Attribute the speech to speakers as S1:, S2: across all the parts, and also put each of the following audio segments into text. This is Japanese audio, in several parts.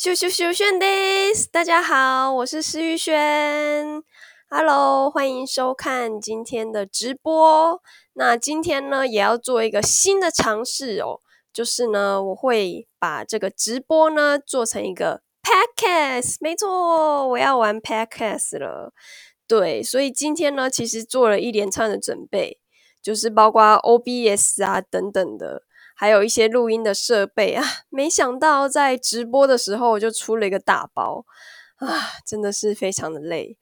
S1: 咻咻咻炫 days，大家好，我是施玉轩，Hello，欢迎收看今天的直播。那今天呢，也要做一个新的尝试哦，就是呢，我会把这个直播呢做成一个 podcast，没错，我要玩 podcast 了。对，所以今天呢，其实做了一连串的准备，就是包括 OBS 啊等等的。还有一些录音的设备啊，没想到在直播的时候就出了一个大包 啊，真的是非常的累。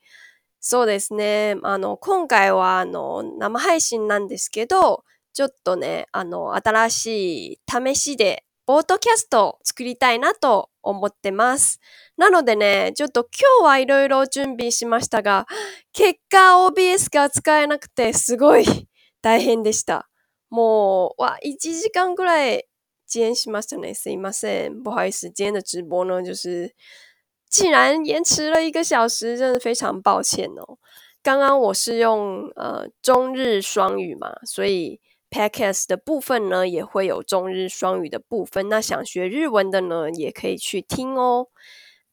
S1: そうですね。あの今回はあの生配信なんですけど、ちょっとねあの新しい試しでポッドキャストを作りたいなと思ってます。なのでね、ちょっと今日はいろいろ準備しましたが、結果 OBS が使えなくてすごい大変でした。もう、哇，一時間ぐらい遅延しましたね。すいません，不好意思，今天的直播呢，就是竟然延迟了一个小时，真的非常抱歉哦。刚刚我是用呃中日双语嘛，所以 podcast 的部分呢也会有中日双语的部分。那想学日文的呢，也可以去听哦。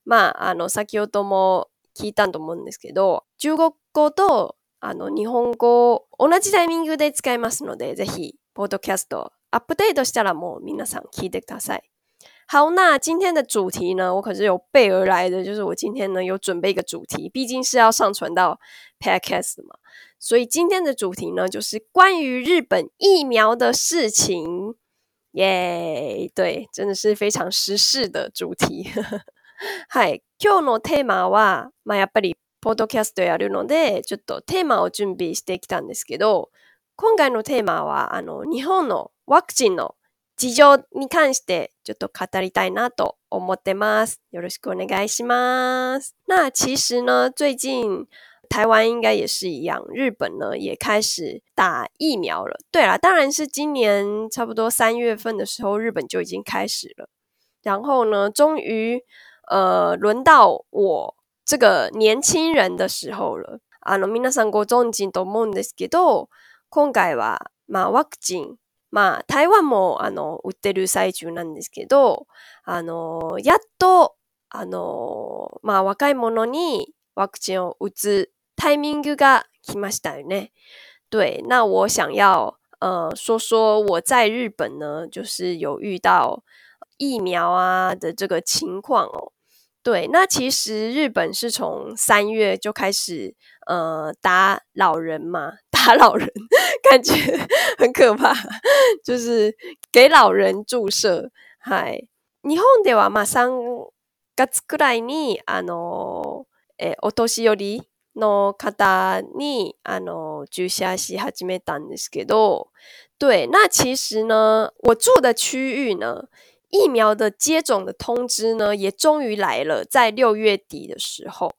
S1: まあ、あの先ほども聞いたと思うんですけど、中国語と あの、日本語を同じタイミングで使いますので、ぜひ、ポッドキャストアップデートしたらもう皆さん聞いてください。好，那今天的主题呢，我可是有备而来的，就是我今天呢有准备一个主题，毕竟是要上传到 Podcast 嘛，所以今天的主题呢就是关于日本疫苗的事情，耶，yeah!，对，真的是非常时事的主题。はい、今日のテーマは、まあやっぱりポッドキャストやるので、ちょっとテーマを準備してきたんですけど、今回のテーマは、あの、日本のワクチンの事情に関してちょっと語りたいなと思ってます。よろしくお願いします。那其实呢，最近台湾应该也是一样，日本呢也开始打疫苗了。对啦，当然是今年差不多三月份的时候，日本就已经开始了。然后呢，终于呃轮到我这个年轻人的時候了。あの、皆さんご存知と思うんですけど、今回は、まあ、ワクチン、まあ、台湾も、あの、売ってる最中なんですけど、あの、やっと、あの、まあ、若い者にワクチンを打つタイミングが来ましたよね。对，那我想要呃说说我在日本呢，就是有遇到疫苗啊的这个情况哦。对，那其实日本是从三月就开始呃打老人嘛，打老人感觉很可怕，就是给老人注射。はい。日本ではまあ3月くらいにあのえお年寄りの方にあの注射し始めたんですけど、对，那其实呢，我住的区域呢。 疫苗的接种的通知呢，也终于来了，在六月底的时候，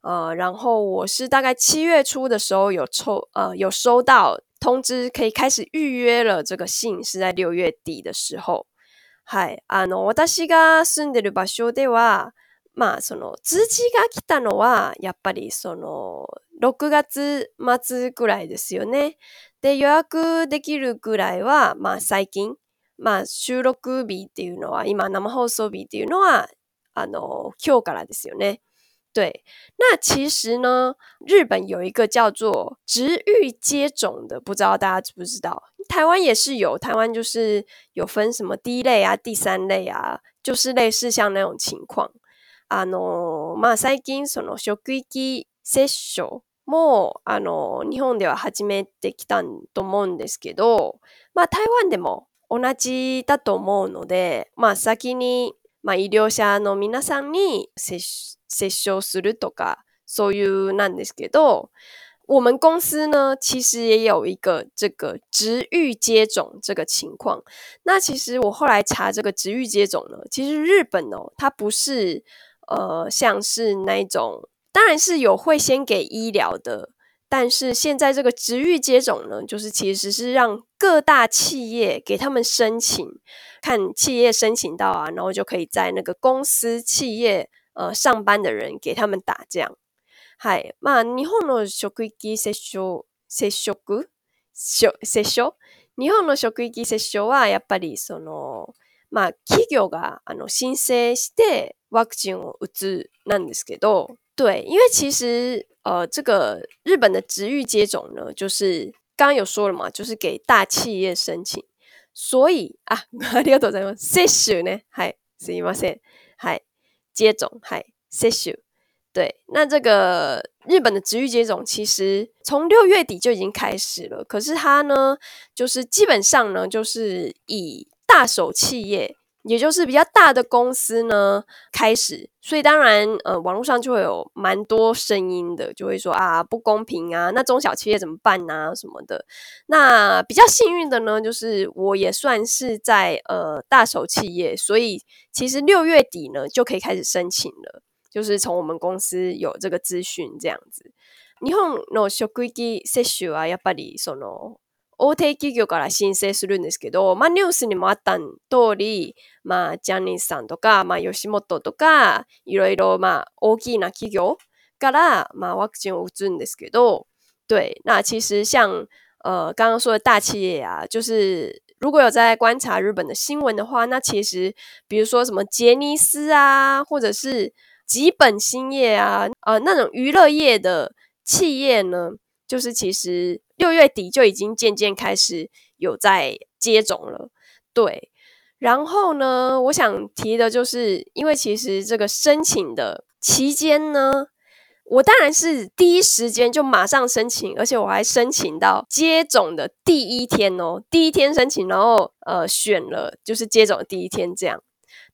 S1: 呃，然后我是大概七月初的时候有抽，呃，有收到通知，可以开始预约了。这个信是在六月底的时候。はい、あの私が住んでる場所では、まあその通知が来たのはやっぱりその6月末ぐらいですよね。で予約できるぐらいはまあ最近。まあ、収録日っていうのは、今生放送日っていうのは、あの、今日からですよね。对，那其实呢，日本有一个叫做直域接种的，不知道大家知不知道？台湾也是有，台湾就是有分什么第一类啊、第三类啊，就是类似像那种情况。あの、まあ、最近その職域接種もあの日本では始めてきたと思うんですけど、まあ、台湾でも同じだと思うので、まあ先に、まあ、医療者の皆さんに接触するとか、そういうなんですけど、我们公司呢，其实也有一个这个直域接种这个情况。那其实我后来查这个直域接种呢，其实日本哦，它不是呃像是那种，当然是有会先给医疗的。但是现在这个直域接种呢，就是其实是让各大企业给他们申请，看企业申请到啊，然后就可以在那个公司企业呃上班的人给他们打这样。はい、まあ日本の職域接種接触接種日本の職域接種はやっぱりそのまあ企業があの申請して ワクチンを打つなんですけど，对，因为其实 呃，这个日本的职域接种呢，就是刚刚有说了嘛，就是给大企业申请，所以啊，ありがとうございます。接種ね、はい、すみません、はい、接种、はい、接種。对，那这个日本的职域接种其实从六月底就已经开始了，可是它呢，就是基本上呢，就是以大手企业。 也就是比较大的公司呢开始，所以当然呃网络上就会有蛮多声音的，就会说啊不公平啊，那中小企业怎么办啊什么的。那比较幸运的呢，就是我也算是在呃大手企业，所以其实六月底呢就可以开始申请了，就是从我们公司有这个资讯这样子。日本の職域接種はやっぱりその 大手企業から申請するんですけど、まあニュースにもあった通り、まあジャニーズさんとか、まあ吉本とか、いろいろまあ大きな企業からまあワクチンを打つんですけど、对，那其实像呃刚刚说的大企业啊，就是如果有在观察日本的新闻的话，那其实比如说什么杰尼斯啊，或者是吉本兴业啊，呃那种娱乐业的企业呢，就是其实。六月底就已经渐渐开始有在接种了，对。然后呢，我想提的就是，因为其实这个申请的期间呢，我当然是第一时间就马上申请，而且我还申请到接种的第一天哦，第一天申请，然后呃选了就是接种的第一天这样。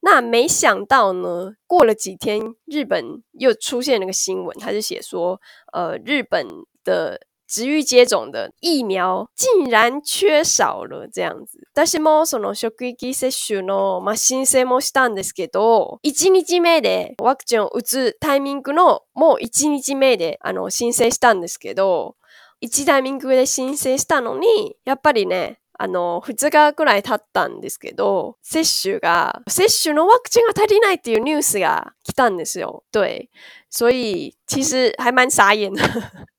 S1: 那没想到呢，过了几天，日本又出现那个新闻，他就写说，呃，日本的。职域接种的疫苗竟然缺少了这样子。私もその職域接種の、まあ、申請もしたんですけど、1日目でワクチンを打つタイミングのもう1日目であの申請したんですけど、1タイミングで申請したのに、やっぱりね、あの、2日くらい経ったんですけど、接種が、接種のワクチンが足りないっていうニュースが来たんですよ。对。所以其实还蛮傻眼的。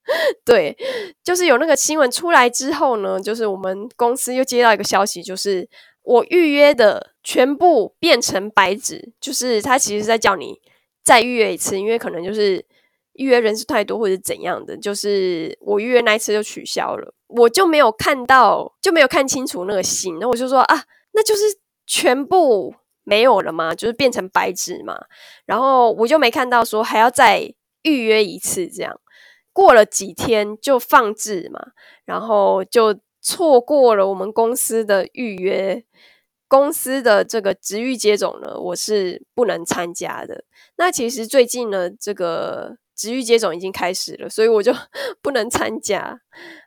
S1: 对，就是有那个新闻出来之后呢，就是我们公司又接到一个消息，就是我预约的全部变成白纸，就是他其实在叫你再预约一次，因为可能就是预约人数太多或者怎样的，就是我预约那一次就取消了，我就没有看到，就没有看清楚那个信，那我就说啊，那就是全部没有了吗？就是变成白纸嘛，然后我就没看到说还要再预约一次这样。过了几天就放置嘛，然后就错过了我们公司的预约，公司的这个职域接种呢，我是不能参加的。那其实最近呢，这个职域接种已经开始了，所以我就不能参加。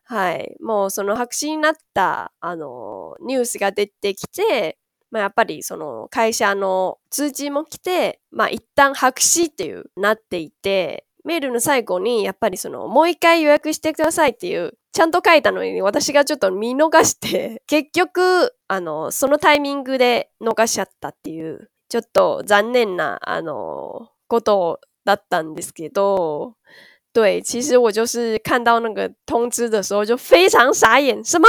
S1: はい、もうその白紙になったあのニュースが出てきて、まあやっぱりその会社の通知も来て、まあ一旦白紙っていうなっていて。 メールの最後に、やっぱりその、もう一回予約してくださいっていう、ちゃんと書いたのに、私がちょっと見逃して、結局、あの、そのタイミングで逃しちゃったっていう、ちょっと残念な、あの、ことだったんですけど、对，其实我就是看到那个通知的时候就非常傻眼，什么？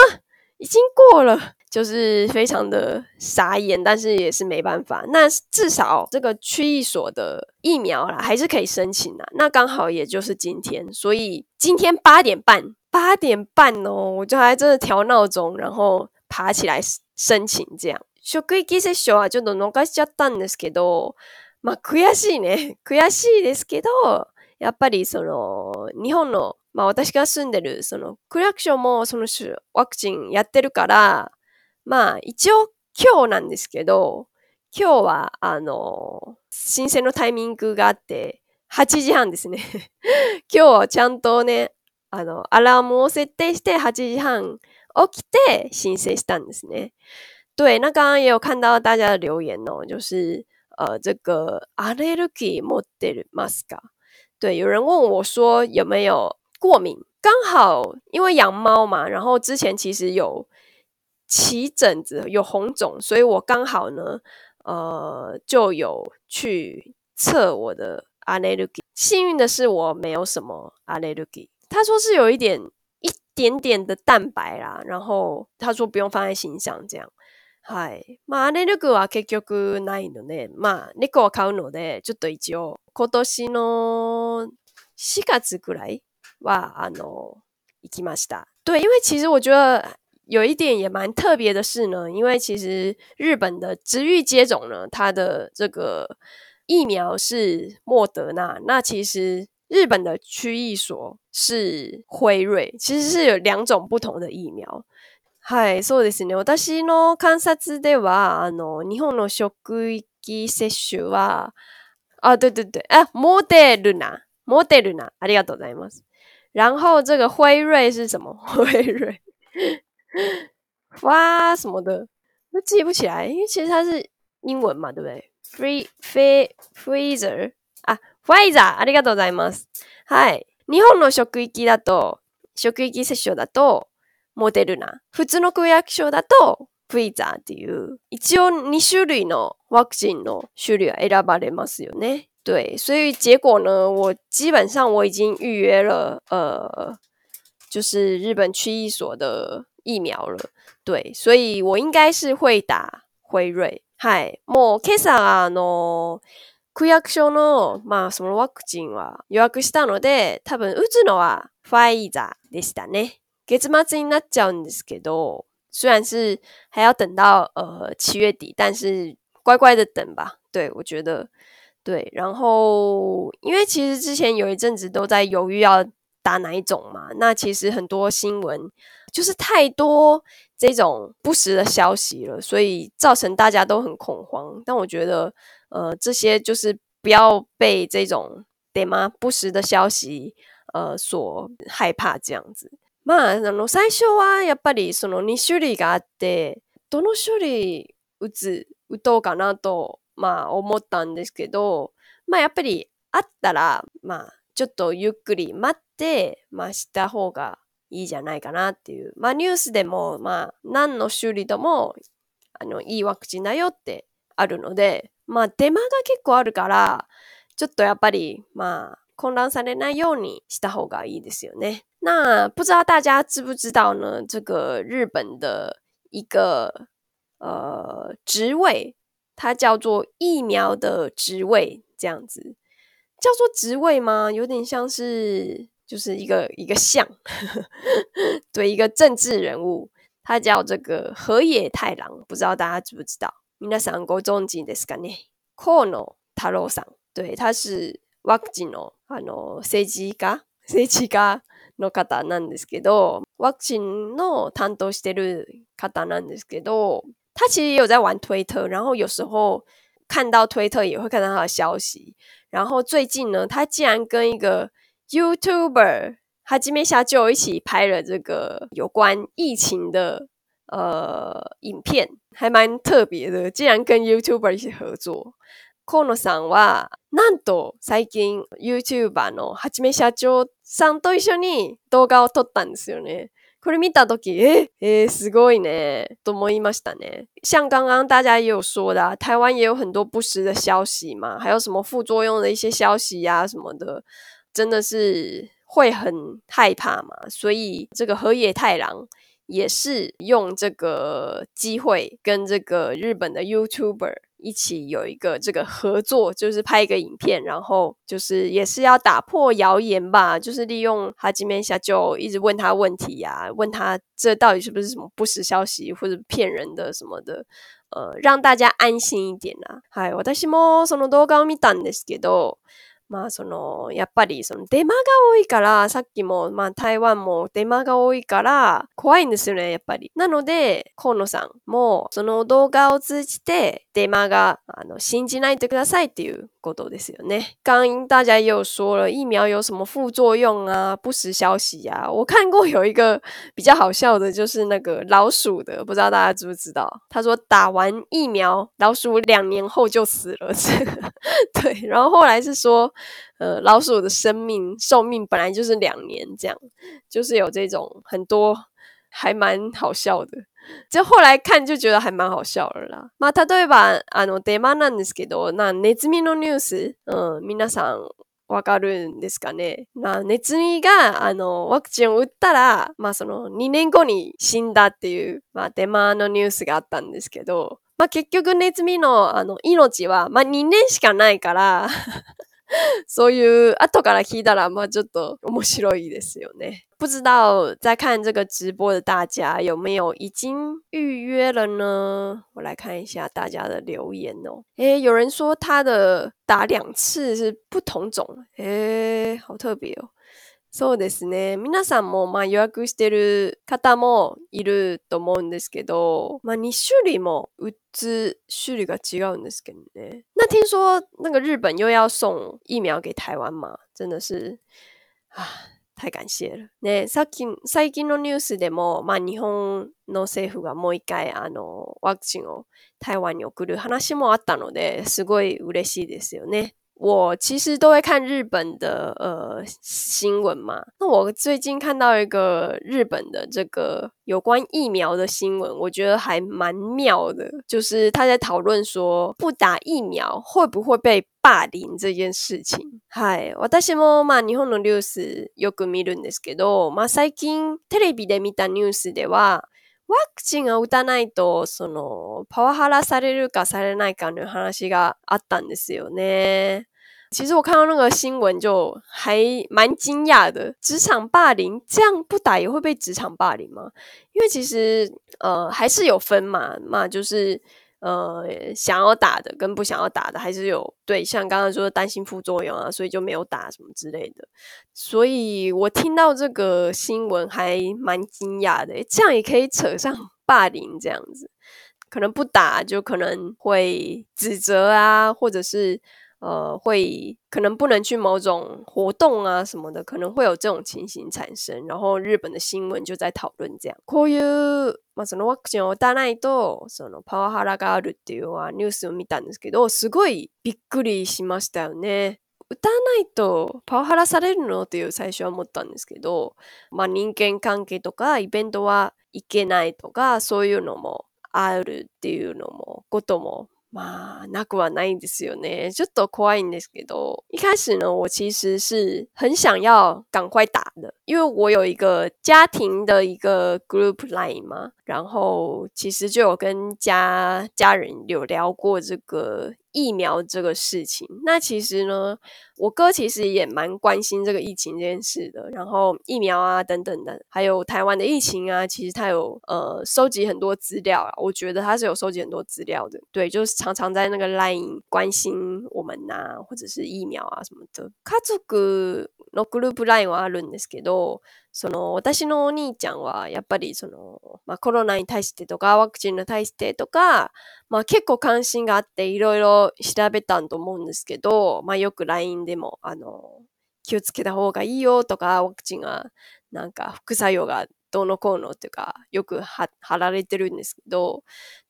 S1: 已经过了？就是非常的傻眼，但是也是没办法。那至少这个区域所的疫苗啦，还是可以申请的。那刚好也就是今天，所以今天八点半，八点半哦，我就还真的调闹钟，然后爬起来申请这样。職域接種はちょっと逃しちゃったんですけど、まあ悔しいね。悔しいですけど、やっぱりその日本のまあ私が住んでるそのクラクションもそのワクチンやってるから。まあ、一応今日なんですけど、今日は、あの、申請のタイミングがあって、8時半ですね。今日はちゃんとね、あの、アラームを設定して8時半起きて申請したんですね。对，那刚刚也有看到大家的留言哦，就是呃，这个アレルギー持ってるますか？对，有人问我说有没有过敏？刚好因为养猫嘛，然后之前其实有。起疹子有红肿，所以我刚好呢，呃，就有去测我的阿内鲁基。幸运的是我没有什么阿内鲁基。他说是有一点一点点的蛋白啦，然后他说不用放在心上这样。 はい。まあ、アレルグは結局ないので、まあ、猫を飼うので、ちょっと一応、今年の4月くらいは、あの、行きました。对，因为其实我觉得 有一点也蛮特别的是呢，因为其实日本的职域接种呢，它的这个疫苗是莫德纳，那其实日本的区域所是辉瑞，其实是有两种不同的疫苗。はい、そうですね。私の観察では、あの、日本の職域接種は、啊，对对对，啊，モデルナ，モデルナ，ありがとうございます。然后这个辉瑞是什么？辉瑞， 哇什么的，都记不起来，因为其实它是英文嘛，对不对？Free, free, freezer 啊，ファイザー、ありがとうございます。はい。日本の職域だと、職域接種だと、モデルナ。普通の区役所だと、フィーザーっていう、一応2種類のワクチンの種類は選ばれますよね。对，所以结果呢，我基本上我已经预约了，呃，就是日本区域所的疫苗了。对，所以我应该是会打辉瑞。はい。もう今朝あの区役所のまあそのワクチンは予約したので、多分打つのはファイザーでしたね。月末になっちゃうんですけど、虽然是还要等到呃七月底，但是乖乖的等吧。对我觉得对，然后因为其实之前有一阵子都在犹豫要打哪一种嘛，那其实很多新闻 就是太多这种不实的消息了，所以造成大家都很恐慌。但我觉得呃这些就是不要被这种对吗？不实的消息呃所害怕这样子。まあ、あの、最初はやっぱりその2種類があって、どの種類打つ、打とうかなと、まあ思ったんですけど、まあやっぱりあったら、まあちょっとゆっくり待って、まあした方がいいじゃないかなっていう。まあニュースでも、まあ何の種類とも、あの、いいワクチンだよってあるので、まあ手間が結構あるから、ちょっとやっぱり、まあ混乱されないようにした方がいいですよね。那不知道大家知不知道呢？这个日本的一个呃职位，它叫做疫苗的职位，这样子叫做职位吗？有点像是就是一个一个像，对一个政治人物，他叫这个河野太郎，不知道大家知不知道？皆さんご存知ですかね？河野太郎さん，对，他是ワクチンのあの政治家政治家。の方なんですけど、ワクチンの担当してる方なんですけど，他其实也有在玩推特，然后有时候看到推特也会看到他的消息。然后最近呢，他竟然跟一个 YouTuber 哈基梅夏就一起拍了这个有关疫情的呃影片，还蛮特别的，竟然跟 YouTuber 一起合作。河野さんは、なんと最近 YouTuber のはじめ社長さんと一緒に動画を撮ったんですよね。これ見たとき、え、えー、すごいね、と思いましたね。像刚刚大家也有说的、啊，台湾也有很多不实的消息嘛，还有什么副作用的一些消息呀、啊、什么的，真的是会很害怕嘛。所以这个河野太郎也是用这个机会跟这个日本的 YouTuber。一起有一个这个合作，就是拍一个影片，然后就是也是要打破谣言吧，就是利用哈基面下就一直问他问题呀，问他这到底是不是什么不实消息或者骗人的什么的，呃，让大家安心一点啦。はい、私もその動画を見たんですけど。 まあその、やっぱりそのデマが多いから、さっきもまあ台湾もデマが多いから怖いんですよね、やっぱり。なので、河野さんもその動画を通じてデマがあの信じないでくださいっていうことですよね。刚刚大家也有说了，疫苗有什么副作用啊、不实消息啊。我看过有一个比较好笑的，就是那个老鼠的，不知道大家知不知道？他说打完疫苗，老鼠两年后就死了。对，然后后来是说。呃，老鼠的生命寿命本来就是两年，这样就是有这种很多还蛮好笑的。就后来看就觉得还蛮好笑了啦。まあ例えばあのデマなんですけど、なネズミのニュース、うん皆さんわかるんですかね？まあ、ネズミが、あの、ワクチンを打ったら、まあ、その、2年後に死んだっていう、まあ、デマのニュースがあったんですけど、まあ、結局ネズミの、あの、命は、まあ、2年しかないから 所以後から聞いたら，嘛，就都面白いですよね。不知道在看这个直播的大家有没有已经预约了呢？我来看一下大家的留言哦。诶，有人说他的打两次是不同种，诶，好特别哦。 そうですね。皆さんも、まあ、予約してる方もいると思うんですけど、まあ、2種類も打つ種類が違うんですけどね。那听说那个日本又要送疫苗给台湾嘛？真的是啊，太感謝了。ね、さっき、最近のニュースでも、まあ、日本の政府がもう一回、あの、ワクチンを台湾に送る話もあったので、すごい嬉しいですよね。我其实都会看日本的呃新闻嘛。那我最近看到一个日本的这个有关疫苗的新闻，我觉得还蛮妙的。就是他在讨论说，不打疫苗会不会被霸凌这件事情。はい、私もまあ日本のニュースよく見るんですけど、まあ最近テレビで見たニュースでは。 ワクチンを打たないと、その、パワハラされるかされないかの話があったんですよね。其实我看到那个新闻就还蛮惊讶的，职场霸凌？这样不打也会被职场霸凌吗？因为其实呃还是有分嘛，嘛就是呃想要打的跟不想要打的还是有对，像刚刚说担心副作用啊，所以就没有打什么之类的。所以我听到这个新闻还蛮惊讶的，这样也可以扯上 霸凌这样子，可能不打就可能会指责啊，或者是。呃，会可能不能去某种活动啊什么的，可能会有这种情形产生。然后日本的新闻就在討論这样。こういうまあそのワクチンを打たないとそのパワハラがあるっていうはニュースを見たんですけど、すごいびっくりしましたよね。打たないとパワハラされるのっていう最初は思ったんですけど、まあ人間関係とかイベントは行けないとかそういうのもあるっていうのもこともまあ、なくはないんですよね。ちょっと怖いんですけど，一开始呢，我其实是很想要赶快打的，因为我有一个家庭的一个 group line 嘛，然后其实就有跟家家人有聊过这个。 疫苗这个事情，那其实呢，我哥其实也蛮关心这个疫情这件事的。然后疫苗啊等等的，还有台湾的疫情啊，其实他有呃收集很多资料啊。我觉得他是有收集很多资料的，对，就是常常在那个 LINE 关心我们呐，或者是疫苗啊什么的。他这个のグループ LINE はあるんですけど。その、私のお兄ちゃんは、やっぱりその、まあコロナに対してとか、ワクチンに対してとか、まあ結構関心があって、いろいろ調べたんと思うんですけど、まあよく LINE でも、あの、気をつけた方がいいよとか、ワクチンが、なんか副作用がどうのこうのっていうか、よく貼られてるんですけど、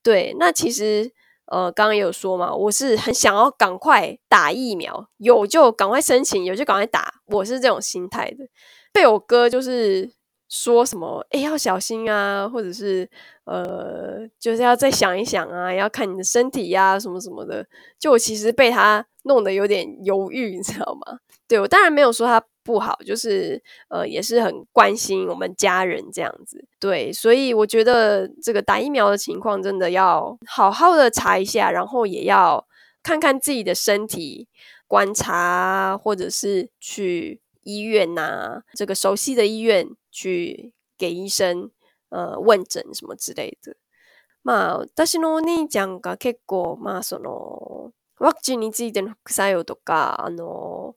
S1: 对、那其实、呃，刚刚有说嘛，我是很想要赶快打疫苗，有就赶快申请，有就赶快打，我是这种心态的。被我哥就是说什么，哎，要小心啊，或者是呃，就是要再想一想啊，要看你的身体呀，什么什么的。就我其实被他弄得有点犹豫，你知道吗？对我当然没有说他不好，就是呃，也是很关心我们家人这样子。对，所以我觉得这个打疫苗的情况真的要好好的查一下，然后也要看看自己的身体，观察或者是去。医院呐，这个熟悉的医院去给医生呃问诊什么之类的。まあ私のお兄ちゃんが結構まあそのワクチンについての副作用とかあの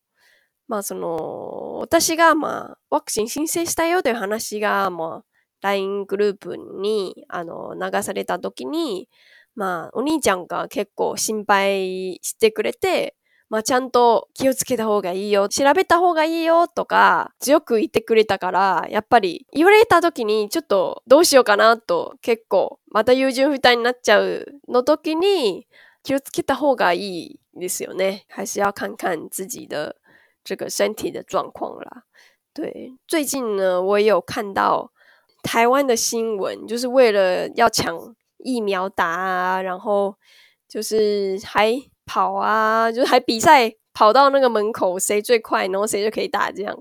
S1: まあその私がまあワクチン申請したよという話がまあ LINE グループにあの流された時にまあお兄ちゃんが結構心配してくれてまあちゃんと気をつけた方がいいよ、調べた方がいいよとか強く言ってくれたから、やっぱり言われた時にちょっとどうしようかなと結構また優柔不断になっちゃうの時に気をつけた方がいいですよね。还是要看看自己的这个身体的状况啦。对，最近呢，我也有看到台湾的新闻，就是为了要抢疫苗打啊，然后就是还跑啊，就是还比赛跑到那个门口，谁最快，然后谁就可以打这样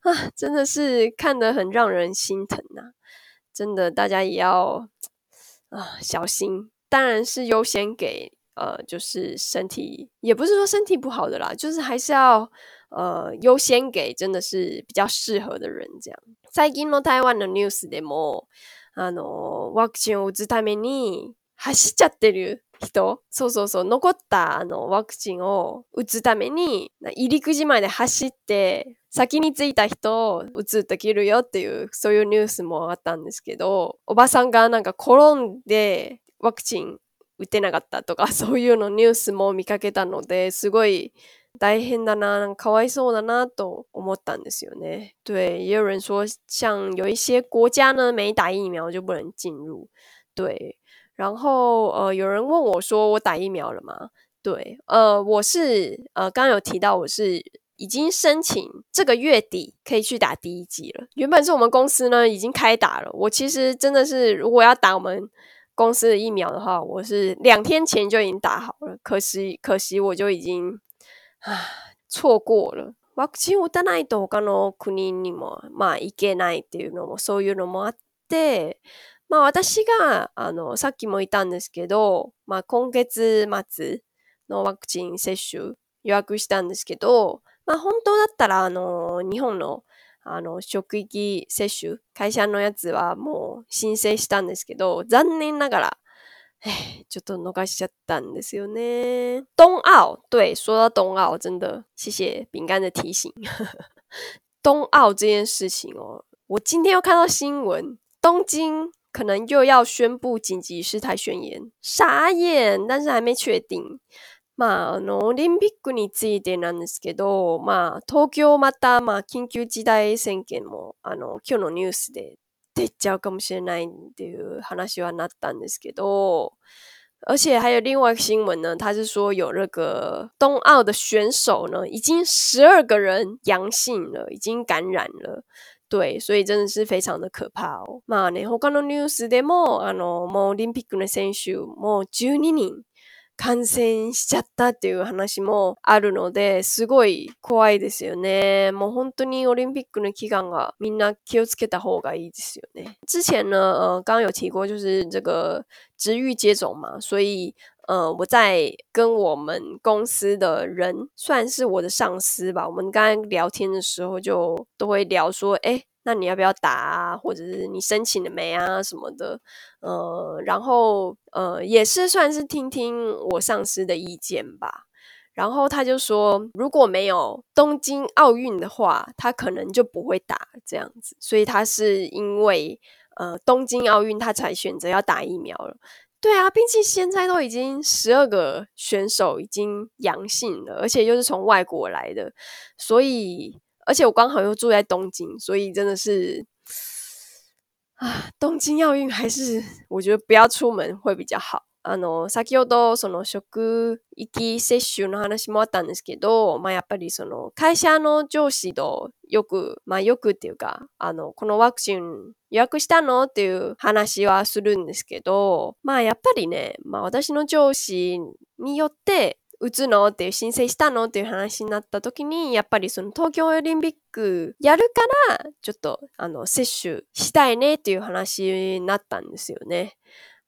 S1: 啊，真的是看得很让人心疼呐！真的，大家也要啊小心，当然是优先给呃，就是身体，也不是说身体不好的啦，就是还是要呃优先给真的是比较适合的人这样。最近の台湾のニュースでも、あのワクチンを打つために走っちゃってる人、そうそうそう、残ったあのワクチンを打つために、入り口まで走って、先に着いた人を打つできるよっていう、そういうニュースもあったんですけど、おばさんがなんか転んでワクチン打てなかったとか、そういうのニュースも見かけたので、すごい大変だな、かわいそうだなと思ったんですよね。对，也有人说，像有一些国家呢，没打疫苗就不能进入。对，然后呃，有人问我说，我打疫苗了吗？对，呃，我是呃，刚刚有提到我是已经申请这个月底可以去打第一剂了。原本是我们公司呢已经开打了，我其实真的是如果要打我们公司的疫苗的话，我是两天前就已经打好了。可惜，可惜我就已经 啊错过了。ワクチン打たないと他の国にもまあ行けないっていうのもそういうのもあって。まあ私が、あの、さっきも言ったんですけど、まあ今月末のワクチン接種予約したんですけど、まあ本当だったら、あの、日本の、あの、職域接種、会社のやつはもう申請したんですけど、残念ながら、ちょっと逃しちゃったんですよね。冬奥，对，说到冬奥，真的谢谢饼干的提醒。冬奥这件事情哦，我今天又看到新闻，东京可能又要宣布緊急事態宣言，傻眼！但是还没确定。まあ、あの、オリンピックについてなんですけど、まあ、東京また、まあ、緊急事態宣言も、あの、今日のニュースで出ちゃうかもしれないっていう話はなったんですけど、而且还有另外一个新闻呢，他是说有那个冬奥的选手呢，已经十二个人阳性了，已经感染了。对，所以真的是非常的可怕哦。まあね、他のニュースでも、あの、もうオリンピックの選手、もう12人 感染しちゃったっていう話もあるので、すごい怖いですよね。もう本当にオリンピックの期間がみんな気をつけた方がいいですよね。之前呢，呃，刚刚有提过，就是这个职域接种嘛，所以呃，我在跟我们公司的人，算是我的上司吧。我们刚刚聊天的时候，就都会聊说，哎，那你要不要打啊？或者是你申请了没啊？什么的，呃，然后呃，也是算是听听我上司的意见吧。然后他就说，如果没有东京奥运的话，他可能就不会打这样子。所以他是因为呃东京奥运，他才选择要打疫苗了。对啊，毕竟现在都已经十二个选手已经阳性了，而且又是从外国来的，所以而且我刚好又住在东京，所以真的是啊，东京奥运还是我觉得不要出门会比较好。あの、先ほどその職域接種の話もあったんですけど、まあやっぱりその会社の上司とよく、まあよくっていうか、あの、このワクチン予約したの？っていう話はするんですけど、まあやっぱりね、まあ私の上司によって、打つのっていう申請したのっていう話になった時に、やっぱりその東京オリンピックやるから、ちょっとあの接種したいねっていう話になったんですよね。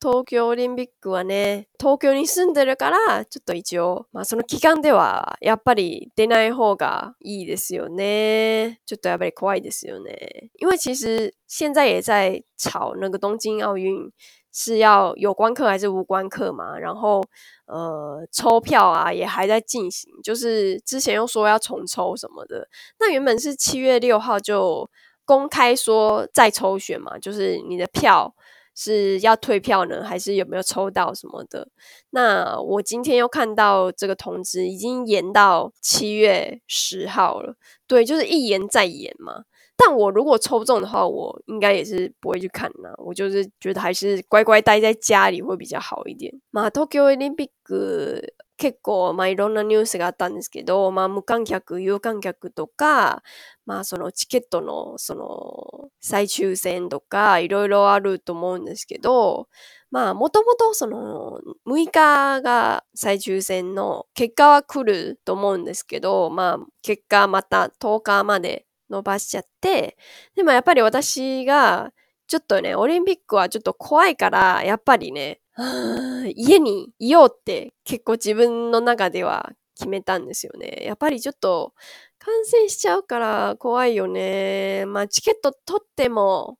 S1: 東京オリンピックはね、東京に住んでるから、ちょっと一応、まあその期間では、やっぱり出ない方がいいですよね。ちょっとやっぱり怖いですよね。因为其实现在也在吵那个东京奥运是要有关课还是无关课嘛，然后呃抽票啊也还在进行，就是之前又说要重抽什么的。那原本是七月六号就公开说再抽选嘛，就是你的票。是要退票呢，还是有没有抽到什么的？那我今天又看到这个通知已经延到七月十号了。对，就是一延再延嘛。但我如果抽中的话，我应该也是不会去看呢。我就是觉得还是乖乖待在家里会比较好一点。まあ東京オリンピック結構、まあいろんなニュースがあったんですけど、まあ無観客、有観客とか、まあそのチケットのその再抽選とかいろいろあると思うんですけど、まあもともとその6日が再抽選の結果は来ると思うんですけど、まあ結果また10日まで伸ばしちゃって、でもやっぱり私がちょっとね、オリンピックはちょっと怖いから、やっぱりね、家にいようって結構自分の中では決めたんですよね。やっぱりちょっと感染しちゃうから怖いよね。まあチケット取っても、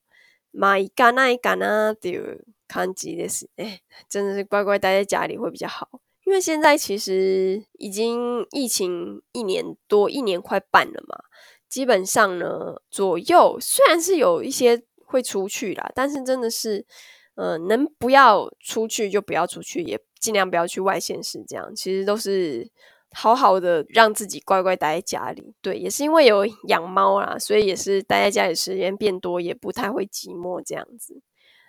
S1: まあ行かないかなっていう感じですね。真的是乖乖待在家里会比较好。因为现在其实已经疫情一年多，一年快半了嘛。基本上呢，左右虽然是有一些会出去啦，但是真的是。呃，能不要出去就不要出去，也尽量不要去外县市。这样其实都是好好的让自己乖乖待在家里。对，也是因为有养猫啦，所以也是待在家里时间变多，也不太会寂寞这样子。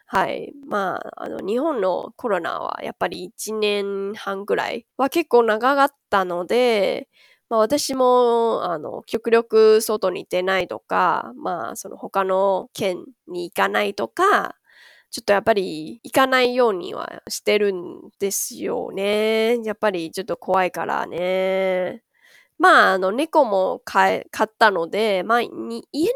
S1: はい。まあ、あの、日本のコロナはやっぱり1年半ぐらいは結構長かったので、 まあ私も、あの、極力外に出ないとか、まあ、その他の県に行かないとか、ちょっとやっぱり行かないようにはしてるんですよね。やっぱりちょっと怖いからね。まあ、あの、猫も飼ったので、まあ、家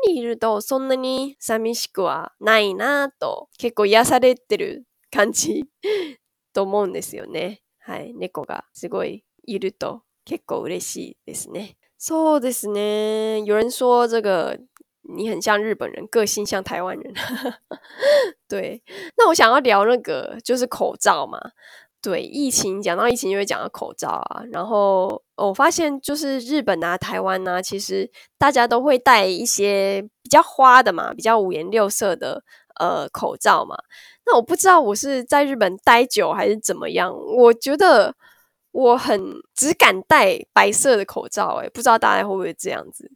S1: にいるとそんなに寂しくはないなと、結構癒されてる感じ と思うんですよね。はい。猫がすごいいると結構嬉しいですね。そうですね。有人说这个你很像日本人，个性像台湾人。对，那我想要聊那个就是口罩嘛。对，疫情讲到疫情就会讲到口罩啊。然后我发现就是日本啊、台湾啊，其实大家都会戴一些比较花的嘛、比较五颜六色的呃口罩嘛。那我不知道我是在日本待久还是怎么样，我觉得 我很只敢戴白色的口罩，诶不知道大家会不会这样子。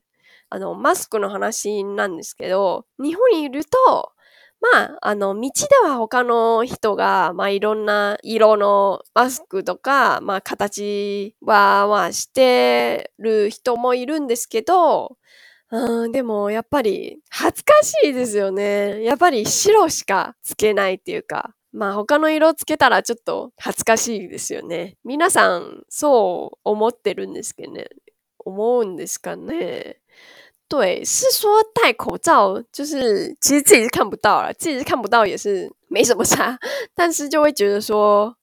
S1: あの、マスクの話なんですけど、日本にいると、まあ、あの、道では他の人が、まあ、いろんな色のマスクとか、まあ、形は、まあ、してる人もいるんですけど、うん、でも、やっぱり、恥ずかしいですよね。やっぱり白しかつけないっていうか、まあ他の色つけたらちょっと恥ずかしいですよね。皆さんそう思ってるんですけどね。思うんですかね。对，是说戴口罩，就是其实自己是看不到了，自己是看不到也是没什么差，但是就会觉得说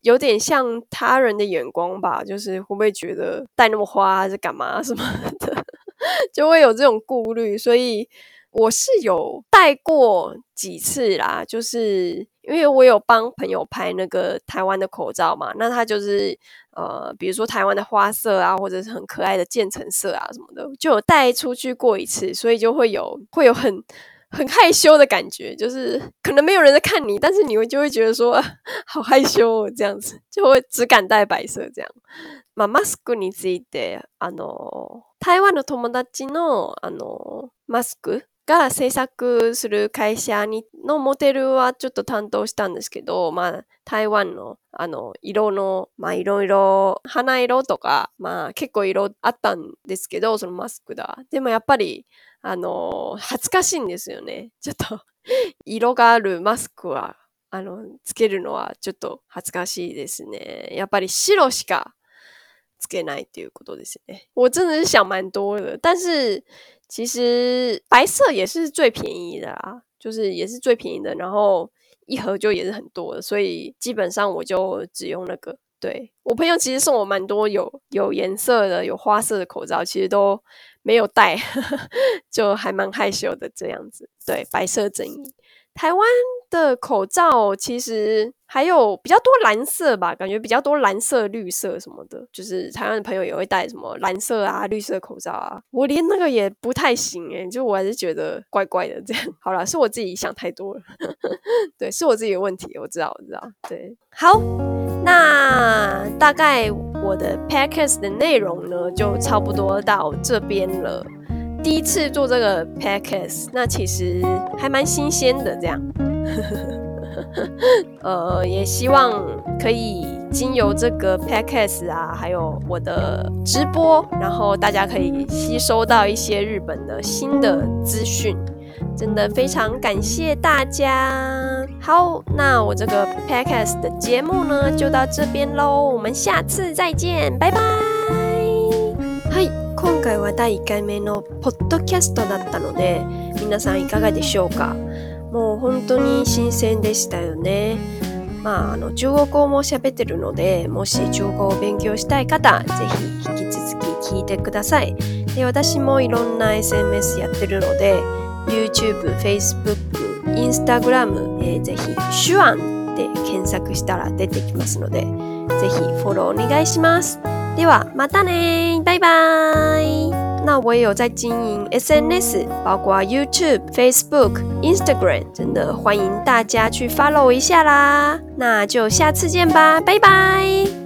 S1: 有点像他人的眼光吧，就是会不会觉得戴那么花还是干嘛什么的，就会有这种顾虑，所以我是有戴过几次啦，就是因为我有帮朋友拍那个台湾的口罩嘛，那他就是。呃，比如说台湾的花色啊，或者是很可爱的渐层色啊什么的，就有带出去过一次，所以就会有会有很很害羞的感觉，就是可能没有人在看你，但是你会就会觉得说好害羞这样子，就会只敢戴白色这样。まあマスクについてあの台湾の友達のあのマスクが制作する会社に のモデルはちょっと担当したんですけど、まあ、台湾のあの、色の、まあ、いろいろ、花色とか、まあ、結構色あったんですけど、そのマスクだ。でもやっぱり、あの、恥ずかしいんですよね。ちょっと 色があるマスクは、あの、つけるのはちょっと恥ずかしいですね。やっぱり白しかつけないっていうことですね。我真的是想蛮多的，但是其实白色也是最便宜的啦，就是也是最便宜的，然后一盒就也是很多的，所以基本上我就只用那个。对我朋友其实送我蛮多有有颜色的、有花色的口罩，其实都没有戴，就还蛮害羞的这样子。对，白色正义。台湾的口罩其实还有比较多蓝色吧，感觉比较多蓝色、绿色什么的。就是台湾的朋友也会戴什么蓝色啊、绿色口罩啊。我连那个也不太行诶，就我还是觉得怪怪的。这样 好了，是我自己想太多了。对，是我自己的问题，我知道，我知道。对，好，那大概我的 podcast 的内容呢，就差不多到这边了。第一次做这个 podcast，那其实还蛮新鲜的，这样。呃，也希望可以经由这个 podcast 啊，还有我的直播，然后大家可以吸收到一些日本的新的资讯。真的非常感谢大家。好，那我这个 podcast 的节目呢，就到这边喽。我们下次再见，拜拜。今回は第1回目のポッドキャストだったので、皆さんいかがでしょうか？もう本当に新鮮でしたよね。まあ、あの中国語も喋ってるので、もし中国語を勉強したい方、ぜひ引き続き聞いてください。で私もいろんな SMS やってるので、YouTube、Facebook、Instagram、えー、ぜひ手腕で検索したら出てきますので、ぜひフォローお願いします。ではまたね拜拜。那我也有在经营 SNS，包括 YouTube、Facebook、Instagram，真的欢迎大家去 follow 一下啦。那就下次见吧，拜拜。